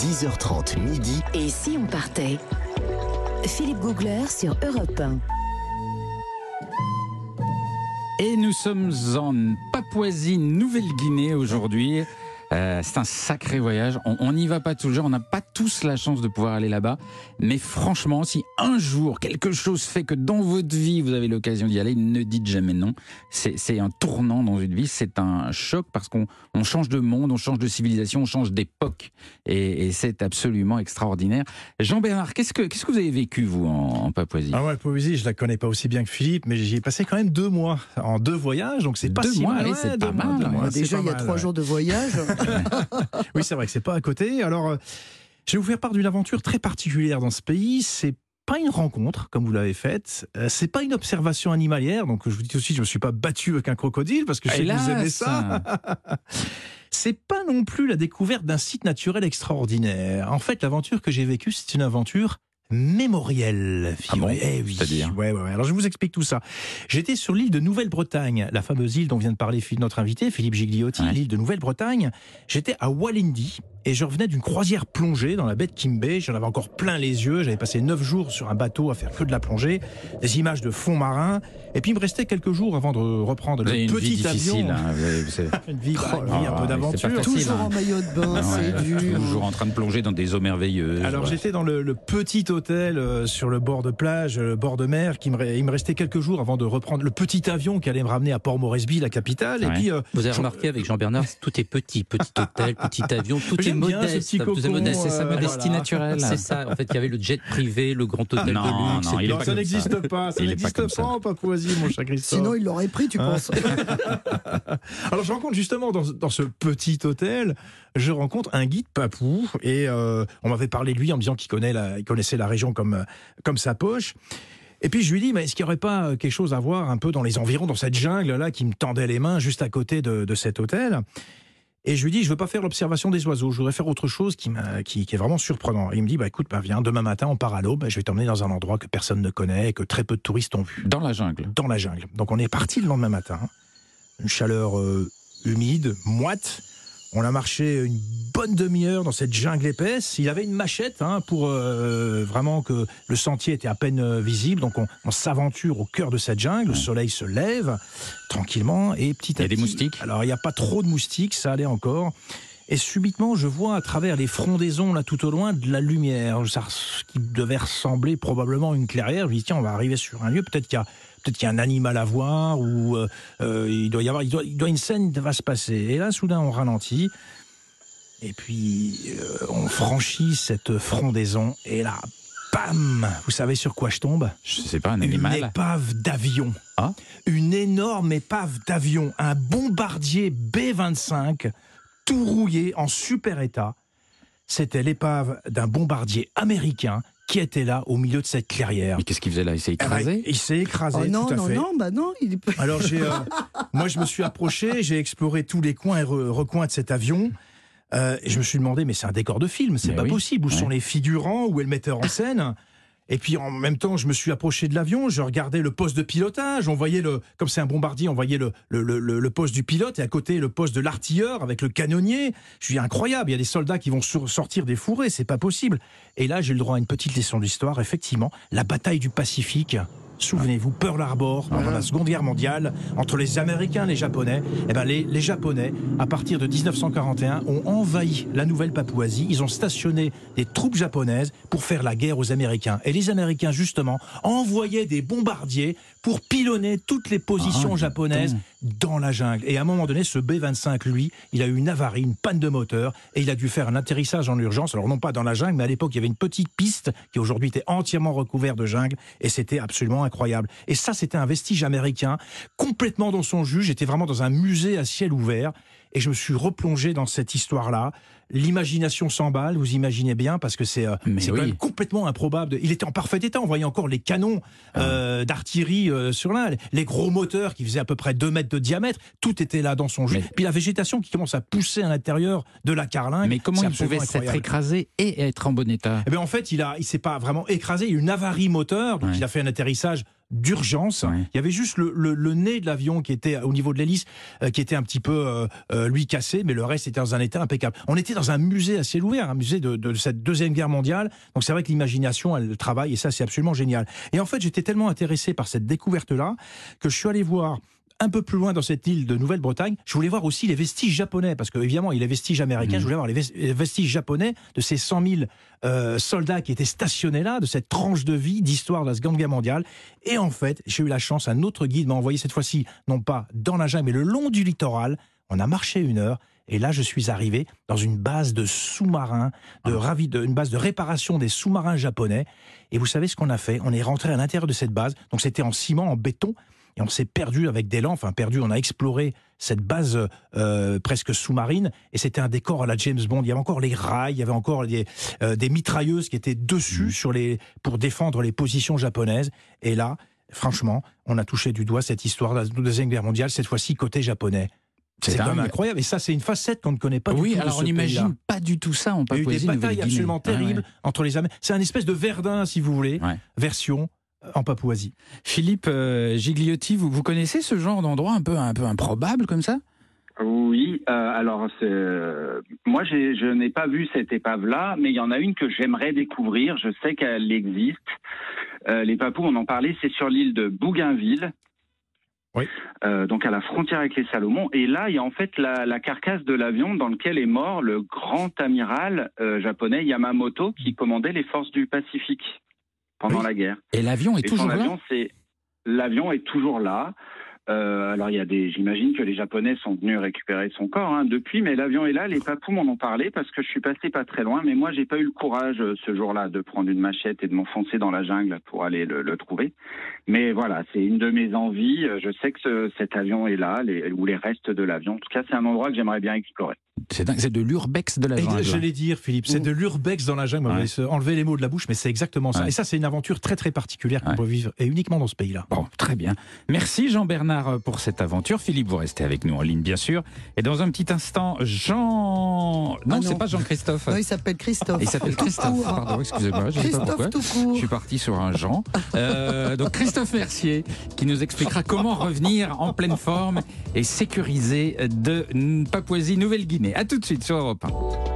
10h30 midi. Et si on partait? Philippe Googler sur Europe 1. Et nous sommes en Papouasie, Nouvelle-Guinée aujourd'hui. Euh, c'est un sacré voyage. On n'y va pas toujours. On n'a pas tous la chance de pouvoir aller là-bas. Mais franchement, si un jour quelque chose fait que dans votre vie vous avez l'occasion d'y aller, ne dites jamais non. C'est un tournant dans une vie. C'est un choc parce qu'on on change de monde, on change de civilisation, on change d'époque. Et, et c'est absolument extraordinaire. Jean-Bernard, qu'est-ce que qu'est-ce que vous avez vécu vous en, en Papouasie? Ah ouais, Papouasie, je la connais pas aussi bien que Philippe, mais j'y ai passé quand même deux mois en deux voyages, donc c'est pas Deux si mois, mal. Ouais, c'est pas mois, mal, ouais. Déjà, il y a trois jours de voyage. Oui, c'est vrai que c'est pas à côté. Alors, euh, je vais vous faire part d'une aventure très particulière dans ce pays. C'est pas une rencontre comme vous l'avez faite. Euh, c'est pas une observation animalière. Donc, je vous dis aussi, je me suis pas battu avec un crocodile parce que je sais que vous aimez ça. c'est pas non plus la découverte d'un site naturel extraordinaire. En fait, l'aventure que j'ai vécue, c'est une aventure mémorielle. Ah bon eh oui. C'est-à-dire ouais, ouais, ouais. Alors je vous explique tout ça. J'étais sur l'île de Nouvelle-Bretagne, la fameuse île dont vient de parler notre invité, Philippe Gigliotti, l'île de Nouvelle-Bretagne. J'étais à Walendi et je revenais d'une croisière plongée dans la baie de Kimbe. J'en avais encore plein les yeux. J'avais passé neuf jours sur un bateau à faire que de la plongée, des images de fond marin. Et puis il me restait quelques jours avant de reprendre le une petit vie avion. hein, Une vie, Oh une vie un peu d'aventure. Toujours hein. en maillot de bain, Ah c'est dur. Toujours en train de plonger dans des eaux merveilleuses. Alors Ouais. j'étais dans le, le petit hôtel euh, sur le bord de plage, le bord de mer, qui me, il me restait quelques jours avant de reprendre le petit avion qui allait me ramener à Port Moresby, la capitale. Ouais. Et puis euh, Vous avez Jean- remarqué avec Jean-Bernard, tout est petit, petit hôtel, petit avion, tout est J'aime bien ce modeste. petit modeste, C'est sa euh, modestie voilà. naturelle. C'est ça. En fait, il y avait le jet privé, le grand hôtel non, de luxe. non, il est pas ça n'existe pas, ça n'existe pas, ça. en Papouasie, mon cher Christophe. Sinon, il l'aurait pris, tu Hein penses Alors je rencontre justement dans, dans ce petit hôtel, je rencontre un guide papou et euh, on m'avait parlé de lui en me disant qu'il connaît la- il connaissait la région comme, euh, comme sa poche. Et puis je lui dis, mais est-ce qu'il n'y aurait pas quelque chose à voir un peu dans les environs, dans cette jungle-là qui me tendait les mains juste à côté de, de cet hôtel? Et je lui dis, je veux pas faire l'observation des oiseaux, je voudrais faire autre chose qui, m'a- qui, qui est vraiment surprenant. Et il me dit, bah écoute, bah, viens, demain matin, on part à l'aube, je vais t'emmener dans un endroit que personne ne connaît, et que très peu de touristes ont vu Dans la jungle. dans la jungle. Donc on est parti le lendemain matin, une chaleur euh, humide, moite. On a marché une bonne demi-heure dans cette jungle épaisse. Il avait une machette hein, pour euh, vraiment que le sentier était à peine euh, visible. Donc on, on s'aventure au cœur de cette jungle. Le soleil se lève tranquillement et petit Il y à a des petit- moustiques? Alors il n'y a pas trop de moustiques, ça allait encore. Et subitement, je vois à travers les frondaisons là tout au loin de la lumière, ça, ce qui devait ressembler probablement à une clairière. Je me dis tiens, on va arriver sur un lieu. Peut-être qu'il y a peut-être qu'il y a un animal à voir ou euh, euh, il doit y avoir, il doit, il doit une scène va se passer. Et là, soudain, on ralentit. Et puis, euh, on franchit cette frondaison. Et là, bam Vous savez sur quoi je tombe? Je sais pas, un Une animal. épave d'avion. Ah. Une énorme épave d'avion. Un bombardier B-25, tout rouillé, en super état. C'était l'épave d'un bombardier américain qui était là au milieu de cette clairière. Mais qu'est-ce qu'il faisait là? Il s'est Eh ben, écrasé? Il s'est écrasé, Oh non, tout à non, fait. non, bah non, il est pas- Alors j'ai, euh, moi je me suis approché, j'ai exploré tous les coins et re- recoins de cet avion. euh, et je me suis demandé, mais c'est un décor de film, c'est pas oui, possible. Où ouais. sont les figurants? Où est le metteur en scène? Et puis en même temps, je me suis approché de l'avion, je regardais le poste de pilotage, on voyait le, comme c'est un bombardier, on voyait le, le, le- poste du pilote et à côté le poste de l'artilleur avec le canonnier. Je suis incroyable, il y a des soldats qui vont sortir des fourrés, c'est pas possible. Et là, j'ai le droit à une petite leçon d'histoire, effectivement, la bataille du Pacifique. Souvenez-vous, Pearl Harbor, pendant la Seconde Guerre mondiale, entre les Américains et les Japonais. Eh ben, les, les Japonais, à partir de 1941, ont envahi la Nouvelle-Papouasie. Ils ont stationné des troupes japonaises pour faire la guerre aux Américains. Et les Américains, justement, envoyaient des bombardiers pour pilonner toutes les positions Ah, japonaises dans la jungle. Et à un moment donné, ce B-25, lui, il a eu une avarie, une panne de moteur, et il a dû faire un atterrissage en urgence. Alors non pas dans la jungle, mais à l'époque, il y avait une petite piste qui aujourd'hui était entièrement recouverte de jungle, et c'était absolument incroyable. Et ça, c'était un vestige américain, complètement dans son jus. J'étais vraiment dans un musée à ciel ouvert, et je me suis replongé dans cette histoire-là. L'imagination s'emballe, vous imaginez bien, parce que c'est euh, c'est oui. complètement improbable. Il était en parfait état, on voyait encore les canons Ah. euh, d'artillerie euh, sur là, les gros moteurs qui faisaient à peu près 2 mètres de diamètre, tout était là dans son. Mais- Puis la végétation qui commence à pousser à l'intérieur de la carlingue. Mais comment il pouvait s'être écrasé et être en bon état? Eh bien, en fait, il a, il s'est pas vraiment écrasé. Il y a eu une avarie moteur, donc Ouais. il a fait un atterrissage d'urgence. Ouais. Il y avait juste le, le- le nez de l'avion qui était au niveau de l'hélice, euh, qui était un petit peu euh, euh, lui cassé, mais le reste était dans un état impeccable. On était dans un musée à ciel ouvert, un musée de, de cette deuxième guerre mondiale. Donc c'est vrai que l'imagination, elle travaille et ça c'est absolument génial. Et en fait, j'étais tellement intéressé par cette découverte-là que je suis allé voir un peu plus loin dans cette île de Nouvelle-Bretagne, je voulais voir aussi les vestiges japonais, parce que évidemment, il y a les vestiges américains, Mhm. je voulais voir les ves- les vestiges japonais de ces 100 000 euh, soldats qui étaient stationnés là, de cette tranche de vie d'histoire de la Seconde Guerre mondiale. Et en fait, j'ai eu la chance, un autre guide m'a envoyé cette fois-ci, non pas dans la jungle, mais le long du littoral. On a marché une heure. Et là, je suis arrivé dans une base de sous-marins, de ravi, de, une base de réparation des sous-marins japonais. Et vous savez ce qu'on a fait? On est rentré à l'intérieur de cette base. Donc c'était en ciment, en béton. Et on s'est perdu avec des lampes, enfin perdu, on a exploré cette base euh, presque sous-marine, et c'était un décor à la James Bond. Il y avait encore les rails, il y avait encore des, euh, des mitrailleuses qui étaient dessus Mhm. sur les, pour défendre les positions japonaises. Et là, franchement, on a touché du doigt cette histoire de la Deuxième Guerre mondiale, cette fois-ci côté japonais. C'est quand même incroyable. Et ça, c'est une facette qu'on ne connaît pas du oui, tout. de alors on n'imagine pas du tout ça en Il y a eu des batailles absolument Ah ouais. terribles entre les Américains. C'est un espèce de Verdun, si vous voulez, Ouais. version en Papouasie. Philippe euh, Gigliotti, vous, vous connaissez ce genre d'endroit un peu, un peu improbable comme ça? Oui, euh, alors c'est euh, moi j'ai- je n'ai pas vu cette épave-là, mais il y en a une que j'aimerais découvrir. Je sais qu'elle existe. Euh, les Papous, on en parlait, c'est sur l'île de Bougainville. Oui. Euh, donc à la frontière avec les Salomon. Et là, il y a en fait la, la carcasse de l'avion dans lequel est mort le grand amiral euh, japonais Yamamoto qui commandait les forces du Pacifique pendant Oui. la guerre. Et l'avion est Et toujours là c'est l'avion est toujours là. Euh, alors il y a des, j'imagine que les Japonais sont venus récupérer son corps hein, depuis, mais l'avion est là. Les papous m'en ont parlé parce que je suis passé pas très loin, mais moi j'ai pas eu le courage euh, ce jour-là de prendre une machette et de m'enfoncer dans la jungle pour aller le, le trouver. Mais voilà, c'est une de mes envies. Euh, Je sais que ce- cet avion est là, les, ou les restes de l'avion. En tout cas, c'est un endroit que j'aimerais bien explorer. C'est dingue, c'est de l'urbex de la jungle. J'allais dire, Philippe, c'est de l'urbex dans la jungle. Vous Ouais. se enlever les mots de la bouche, mais c'est exactement ça. Ouais. Et ça, c'est une aventure très très particulière qu'on Ouais. peut vivre, et uniquement dans ce pays-là. Bon, très bien. Merci Jean-Bernard pour cette aventure. Philippe, vous restez avec nous en ligne, bien sûr. Et dans un petit instant, Jean... Non, non. c'est pas Jean-Christophe. Non, il s'appelle Christophe. Il s'appelle Christophe. Pardon, excusez-moi, je sais pas pourquoi. Christophe tout court. Je suis parti sur un Jean. Euh, donc Christophe Mercier qui nous expliquera comment revenir en pleine forme et sécurisé de Papouasie-Nouvelle-Guinée. À tout de suite sur Europe 1.